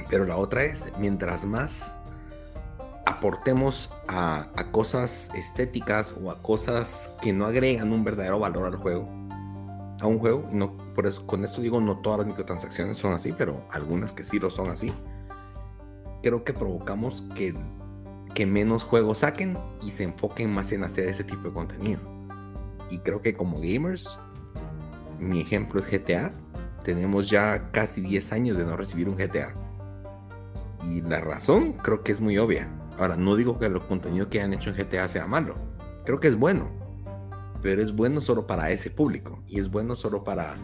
Pero la otra es, mientras más aportemos a, cosas estéticas o a cosas que no agregan un verdadero valor al juego, a un juego, y no, por eso con esto digo, no todas las microtransacciones son así, pero algunas que sí lo son así, creo que provocamos que que menos juegos saquen y se enfoquen más en hacer ese tipo de contenido. Y creo que como gamers, mi ejemplo es GTA. Tenemos ya casi 10 años de no recibir un GTA. Y la razón creo que es muy obvia. Ahora, no digo que el contenido que han hecho en GTA sea malo. Creo que es bueno. Pero es bueno solo para ese público. Y es bueno solo para,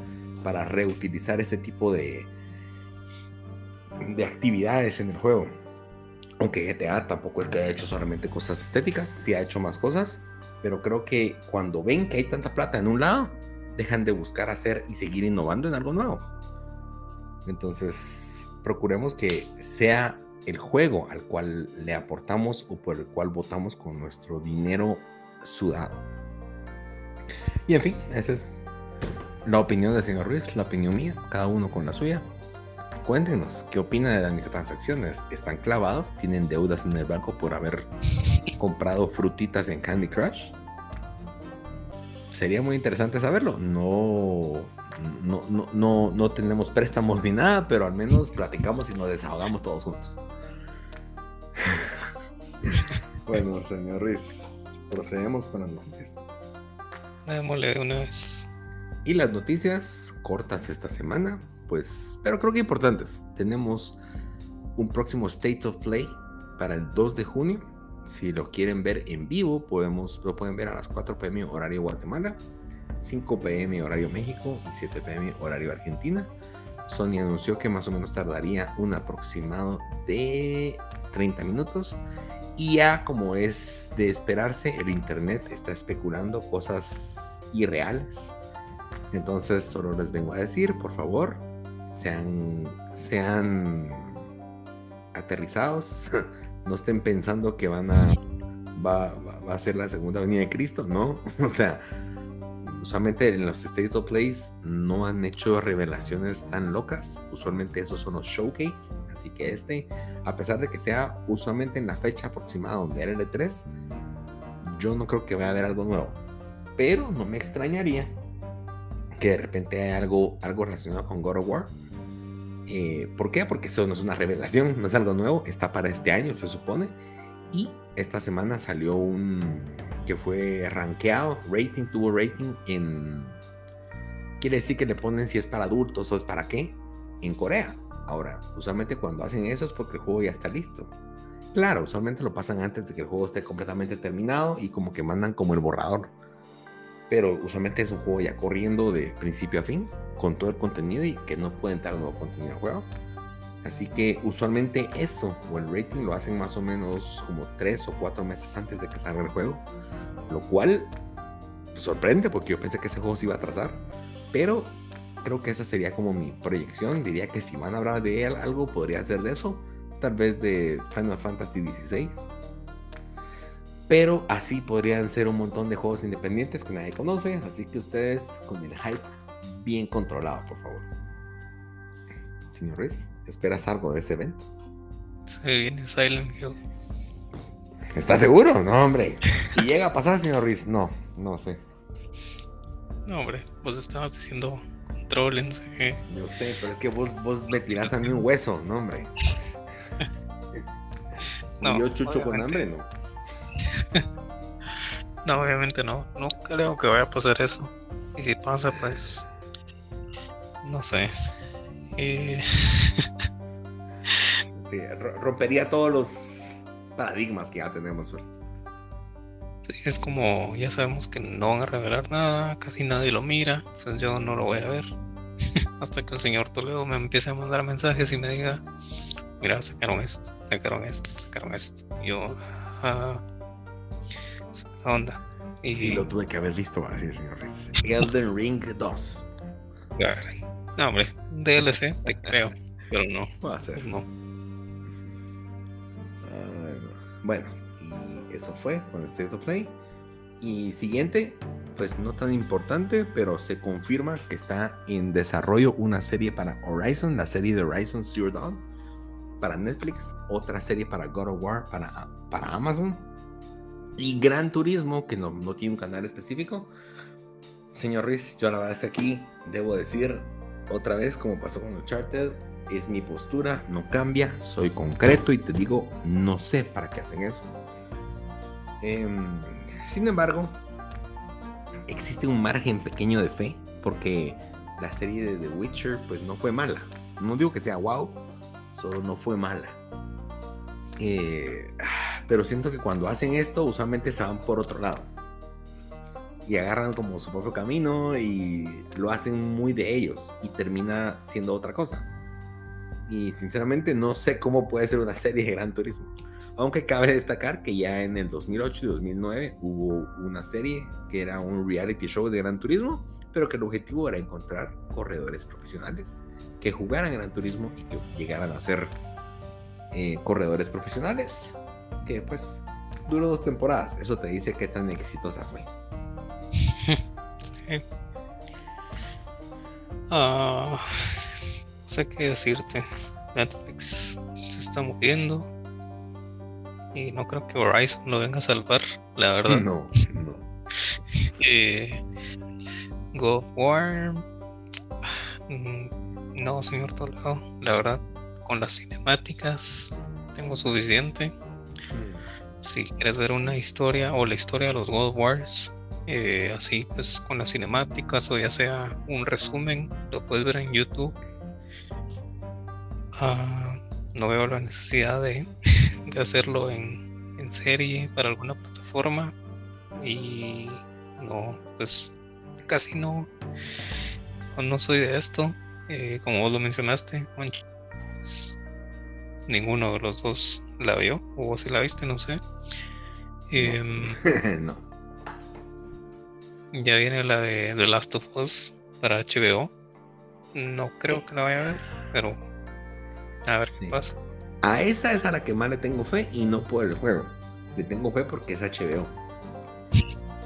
para reutilizar ese tipo de, de actividades en el juego. Aunque GTA tampoco es que haya hecho solamente cosas estéticas, sí ha hecho más cosas, pero creo que cuando ven que hay tanta plata en un lado, dejan de buscar hacer y seguir innovando en algo nuevo. Entonces, procuremos que sea el juego al cual le aportamos o por el cual votamos con nuestro dinero sudado. Y en fin, esa es la opinión del señor Ruiz, la opinión mía, cada uno con la suya. Cuéntenos, ¿qué opina de las microtransacciones? ¿Están clavados? ¿Tienen deudas en el banco por haber comprado frutitas en Candy Crush? Sería muy interesante saberlo. No, no, no, no, tenemos préstamos ni nada, pero al menos platicamos y nos desahogamos todos juntos. bueno, señor Ruiz, procedemos con las noticias. Démosle de una vez. Y las noticias cortas esta semana pues, pero creo que importantes. Tenemos un próximo State of Play para el 2 de junio. Si lo quieren ver en vivo, podemos, lo pueden ver a las 4 pm horario Guatemala, 5 pm horario México y 7 pm horario Argentina. Sony anunció que más o menos tardaría un aproximado de 30 minutos. Y ya como es de esperarse, el Internet está especulando cosas irreales. Entonces solo les vengo a decir, por favor, sean, sean aterrizados, no estén pensando que van a, va, va, a ser la segunda venida de Cristo, ¿no? O sea, usualmente en los States of Plays no han hecho revelaciones tan locas, usualmente esos son los showcase, así que este, a pesar de que sea usualmente en la fecha aproximada donde era el E3, yo no creo que vaya a haber algo nuevo, pero no me extrañaría que de repente haya algo, algo relacionado con God of War eh, ¿Por qué? Porque eso no es una revelación, no es algo nuevo, está para este año, se supone. Y esta semana salió un que fue rankeado, rating, tuvo rating en... Quiere decir que le ponen si es para adultos o es para qué, en Corea, Ahora, usualmente cuando hacen eso es porque el juego ya está listo. Claro, usualmente lo pasan antes de que el juego esté completamente terminado y como que mandan como el borrador. Pero usualmente es un juego ya corriendo de principio a fin, con todo el contenido y que no puede entrar nuevo contenido al juego. Así que usualmente eso o el rating lo hacen más o menos como tres o cuatro meses antes de que salga el juego. Lo cual sorprende porque yo pensé que ese juego se iba a atrasar. Pero creo que esa sería como mi proyección. Diría que si van a hablar de él, algo podría ser de eso. Tal vez de Final Fantasy XVI. Pero así podrían ser un montón de juegos independientes que nadie conoce. Así que ustedes con el hype bien controlado, por favor. Señor Ruiz, ¿esperas algo de ese evento? Se viene Silent Hill. ¿Estás seguro? No, hombre. Si llega a pasar, señor Ruiz, no, no sé. No, hombre, vos estabas diciendo contrólense. ¿eh? Yo sé, pero es que vos, vos me tirás a mí un hueso, no, hombre. No, Y yo chucho con hambre, no. No, obviamente no. No creo que vaya a pasar eso. Y si pasa, pues. No sé. Eh, Sí, ro- rompería todos los paradigmas que ya tenemos. pues. sí, es como. Ya sabemos que no van a revelar nada. Casi nadie lo mira. Pues yo no lo voy a ver. Hasta que el señor Toledo me empiece a mandar mensajes y me diga: Mira, sacaron esto, sacaron esto, sacaron esto. Y yo. Ah. Onda. Y. Sí, lo tuve que haber visto así, señor Ruiz. Elden Ring 2. No, hombre, DLC, te creo. Pero no, Va a ser. no. Ay, no. Bueno, y eso fue con State of Play. Y siguiente, pues no tan importante, pero se confirma que está en desarrollo una serie para Horizon, la serie de Horizon Zero Dawn, para Netflix, otra serie para God of War, para, para Amazon, y Gran Turismo, que no, no tiene un canal específico. Señor Ruiz, yo la verdad que aquí debo decir otra vez, como pasó con Uncharted, es mi postura, no cambia, soy concreto y te digo, no sé para qué hacen eso. Em, sin embargo, existe un margen pequeño de fe, porque la serie de The Witcher pues no fue mala. No digo que sea wow, solo no fue mala. Eh, pero siento que cuando hacen esto, usualmente se van por otro lado. Y agarran como su propio camino y lo hacen muy de ellos y termina siendo otra cosa. Y sinceramente no sé cómo puede ser una serie de Gran Turismo. Aunque cabe destacar que ya en el 2008 y 2009 hubo una serie que era un reality show de Gran Turismo, pero que el objetivo era encontrar corredores profesionales que jugaran Gran Turismo y que llegaran a ser eh, corredores profesionales. Que pues duró dos temporadas. Eso te dice qué tan exitosa fue. Ah, no sé qué decirte. Netflix se está muriendo. Y no creo que Horizon lo venga a salvar, la verdad. No, no. Eh, of War. mm, No, señor Toledo. La verdad, con las cinemáticas tengo suficiente. Si quieres ver una historia o la historia de los of Wars, eh, así pues con las cinemáticas o ya sea un resumen, lo puedes ver en YouTube. Ah, no veo la necesidad de, hacerlo en, serie para alguna plataforma. Y no, pues casi no, no, soy de esto. Eh, como vos lo mencionaste, pues, ninguno de los dos la vio, o vos si la viste, no sé. Em, no. ya viene la de The Last of Us para HBO. No creo que la vaya a ver, pero a ver Sí. qué pasa. A esa es a la que más le tengo fe y no por el juego. Le tengo fe porque es HBO.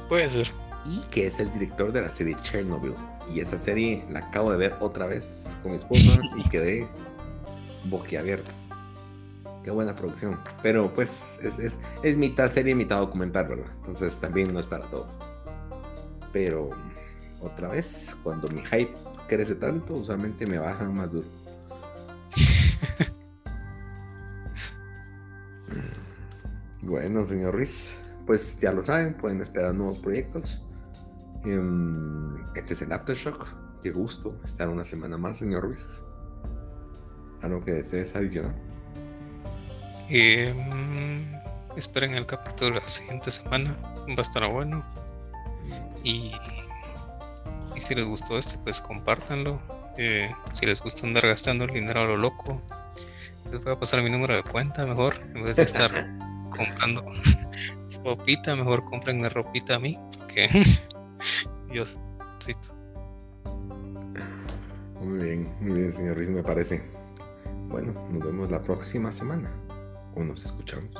Puede ser. y que es el director de la serie Chernobyl. Y esa serie la acabo de ver otra vez con mi esposa y quedé boquiabierto. Qué buena producción. Pero pues es, es, es mitad serie, mitad documental, ¿verdad? Entonces también no es para todos. Pero otra vez, cuando mi hype crece tanto, usualmente me bajan más duro. Bueno, señor Ruiz, pues ya lo saben, pueden esperar nuevos proyectos. Em, Este es el Aftershock. Qué gusto estar una semana más, señor Ruiz. ¿Algo que desees adicionar? Em, esperen el capítulo de la siguiente semana. Va a estar bueno. Y, y si les gustó este, pues compártanlo. Eh, si les gusta andar gastando el dinero a lo loco, les voy a pasar mi número de cuenta mejor. En vez de estar comprando ropita, mejor comprenme ropita a mí. Porque yo necesito. Muy bien, muy bien, señor Ruiz, me parece. Bueno, nos vemos la próxima semana o nos escuchamos.